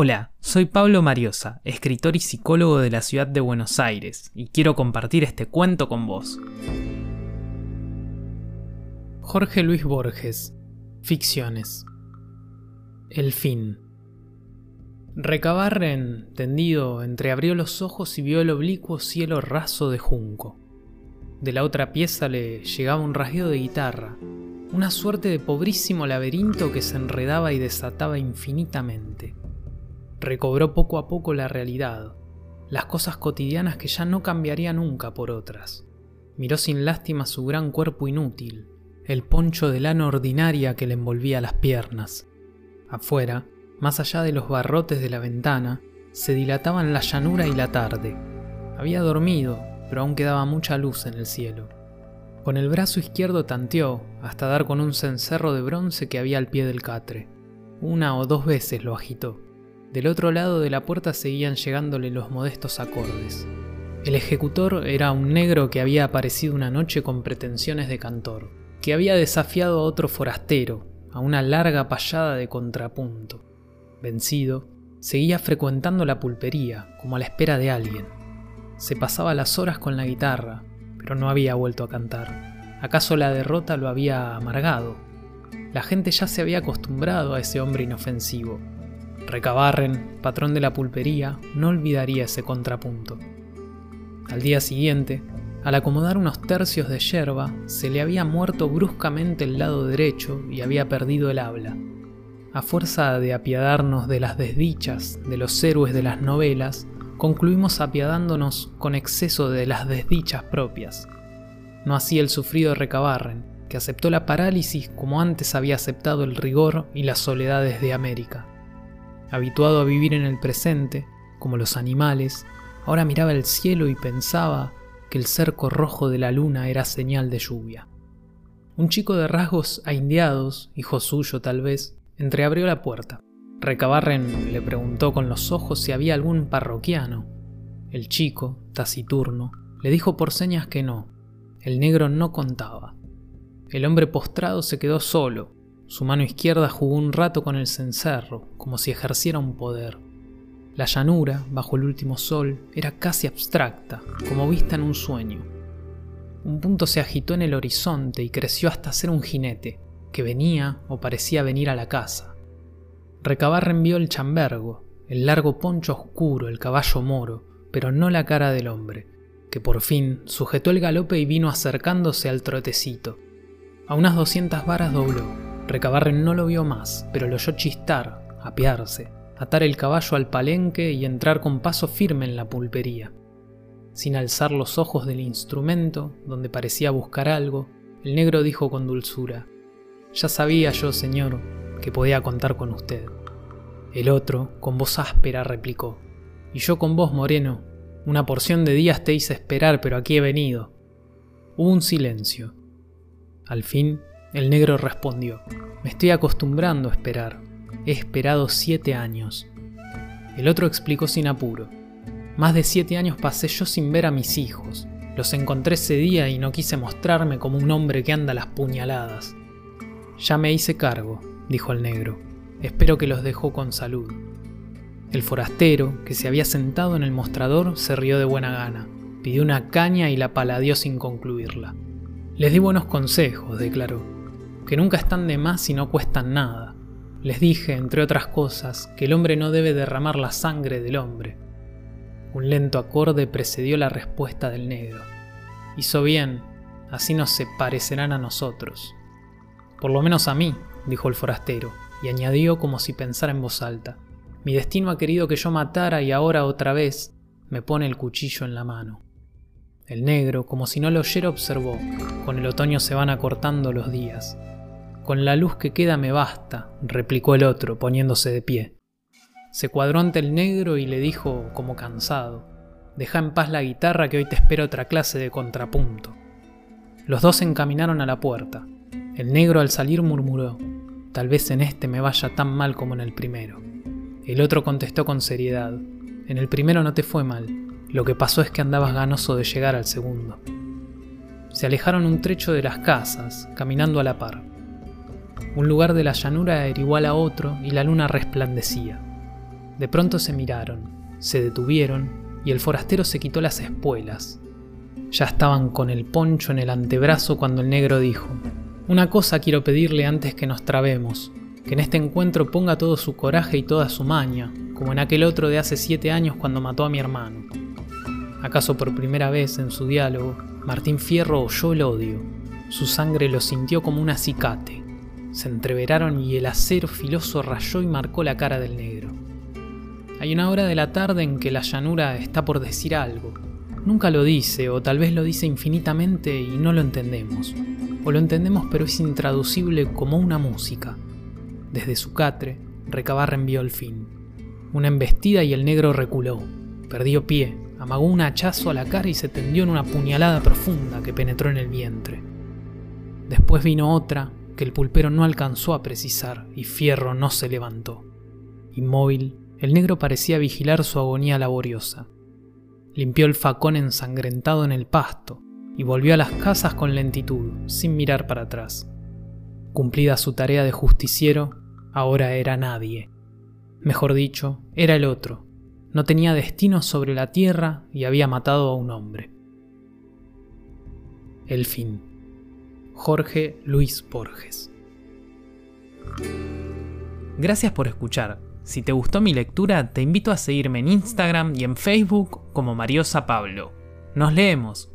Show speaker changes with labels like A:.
A: Hola, soy Pablo Mariosa, escritor y psicólogo de la ciudad de Buenos Aires, y quiero compartir este cuento con vos. Jorge Luis Borges, Ficciones. El fin. Recabarren, tendido, entreabrió los ojos y vio el oblicuo cielo raso de junco. De la otra pieza le llegaba un rasgueo de guitarra, una suerte de pobrísimo laberinto que se enredaba y desataba infinitamente recobró poco a poco la realidad, las cosas cotidianas que ya no cambiaría nunca por otras. Miró sin lástima su gran cuerpo inútil, el poncho de lana ordinaria que le envolvía las piernas. Afuera, más allá de los barrotes de la ventana, se dilataban la llanura y la tarde. Había dormido, pero aún quedaba mucha luz en el cielo. Con el brazo izquierdo tanteó hasta dar con un cencerro de bronce que había al pie del catre. Una o dos veces lo agitó. Del otro lado de la puerta seguían llegándole los modestos acordes. El ejecutor era un negro que había aparecido una noche con pretensiones de cantor, que había desafiado a otro forastero, a una larga payada de contrapunto. Vencido, seguía frecuentando la pulpería, como a la espera de alguien. Se pasaba las horas con la guitarra, pero no había vuelto a cantar. ¿Acaso la derrota lo había amargado? La gente ya se había acostumbrado a ese hombre inofensivo, Recabarren, patrón de la pulpería, no olvidaría ese contrapunto. Al día siguiente, al acomodar unos tercios de yerba, se le había muerto bruscamente el lado derecho y había perdido el habla. A fuerza de apiadarnos de las desdichas de los héroes de las novelas, concluimos apiadándonos con exceso de las desdichas propias. No así el sufrido Recabarren, que aceptó la parálisis como antes había aceptado el rigor y las soledades de América. Habituado a vivir en el presente, como los animales, ahora miraba el cielo y pensaba que el cerco rojo de la luna era señal de lluvia. Un chico de rasgos aindiados, hijo suyo tal vez, entreabrió la puerta. Recabarren le preguntó con los ojos si había algún parroquiano. El chico, taciturno, le dijo por señas que no. El negro no contaba. El hombre postrado se quedó solo, su mano izquierda jugó un rato con el cencerro, como si ejerciera un poder. La llanura, bajo el último sol, era casi abstracta, como vista en un sueño. Un punto se agitó en el horizonte y creció hasta ser un jinete, que venía o parecía venir a la casa. Recabar envió el chambergo, el largo poncho oscuro, el caballo moro, pero no la cara del hombre, que por fin sujetó el galope y vino acercándose al trotecito. A unas doscientas varas dobló, Recabarren no lo vio más, pero lo oyó chistar, apearse, atar el caballo al palenque y entrar con paso firme en la pulpería. Sin alzar los ojos del instrumento, donde parecía buscar algo, el negro dijo con dulzura, Ya sabía yo, señor, que podía contar con usted. El otro, con voz áspera, replicó, Y yo con vos, Moreno, una porción de días te hice esperar, pero aquí he venido. Hubo un silencio. Al fin, el negro respondió, me estoy acostumbrando a esperar. He esperado siete años. El otro explicó sin apuro. Más de siete años pasé yo sin ver a mis hijos. Los encontré ese día y no quise mostrarme como un hombre que anda a las puñaladas. Ya me hice cargo, dijo el negro. Espero que los dejó con salud. El forastero, que se había sentado en el mostrador, se rió de buena gana. Pidió una caña y la paladió sin concluirla. Les di buenos consejos, declaró que nunca están de más y no cuestan nada. Les dije, entre otras cosas, que el hombre no debe derramar la sangre del hombre. Un lento acorde precedió la respuesta del negro. Hizo bien, así no se parecerán a nosotros. Por lo menos a mí, dijo el forastero, y añadió como si pensara en voz alta. Mi destino ha querido que yo matara y ahora otra vez me pone el cuchillo en la mano. El negro, como si no lo oyera, observó. Con el otoño se van acortando los días. Con la luz que queda me basta, replicó el otro, poniéndose de pie. Se cuadró ante el negro y le dijo, como cansado, Deja en paz la guitarra que hoy te espera otra clase de contrapunto. Los dos se encaminaron a la puerta. El negro al salir murmuró, Tal vez en este me vaya tan mal como en el primero. El otro contestó con seriedad, En el primero no te fue mal, lo que pasó es que andabas ganoso de llegar al segundo. Se alejaron un trecho de las casas, caminando a la par. Un lugar de la llanura era igual a otro y la luna resplandecía. De pronto se miraron, se detuvieron y el forastero se quitó las espuelas. Ya estaban con el poncho en el antebrazo cuando el negro dijo, Una cosa quiero pedirle antes que nos trabemos, que en este encuentro ponga todo su coraje y toda su maña, como en aquel otro de hace siete años cuando mató a mi hermano. ¿Acaso por primera vez en su diálogo, Martín Fierro oyó el odio? Su sangre lo sintió como un acicate. Se entreveraron y el acero filoso rayó y marcó la cara del negro. Hay una hora de la tarde en que la llanura está por decir algo. Nunca lo dice, o tal vez lo dice infinitamente y no lo entendemos. O lo entendemos pero es intraducible como una música. Desde su catre, Recabarra envió el fin. Una embestida y el negro reculó. Perdió pie, amagó un hachazo a la cara y se tendió en una puñalada profunda que penetró en el vientre. Después vino otra que el pulpero no alcanzó a precisar y Fierro no se levantó. Inmóvil, el negro parecía vigilar su agonía laboriosa. Limpió el facón ensangrentado en el pasto y volvió a las casas con lentitud, sin mirar para atrás. Cumplida su tarea de justiciero, ahora era nadie. Mejor dicho, era el otro. No tenía destino sobre la tierra y había matado a un hombre. El fin. Jorge Luis Borges. Gracias por escuchar. Si te gustó mi lectura, te invito a seguirme en Instagram y en Facebook como Mariosa Pablo. Nos leemos.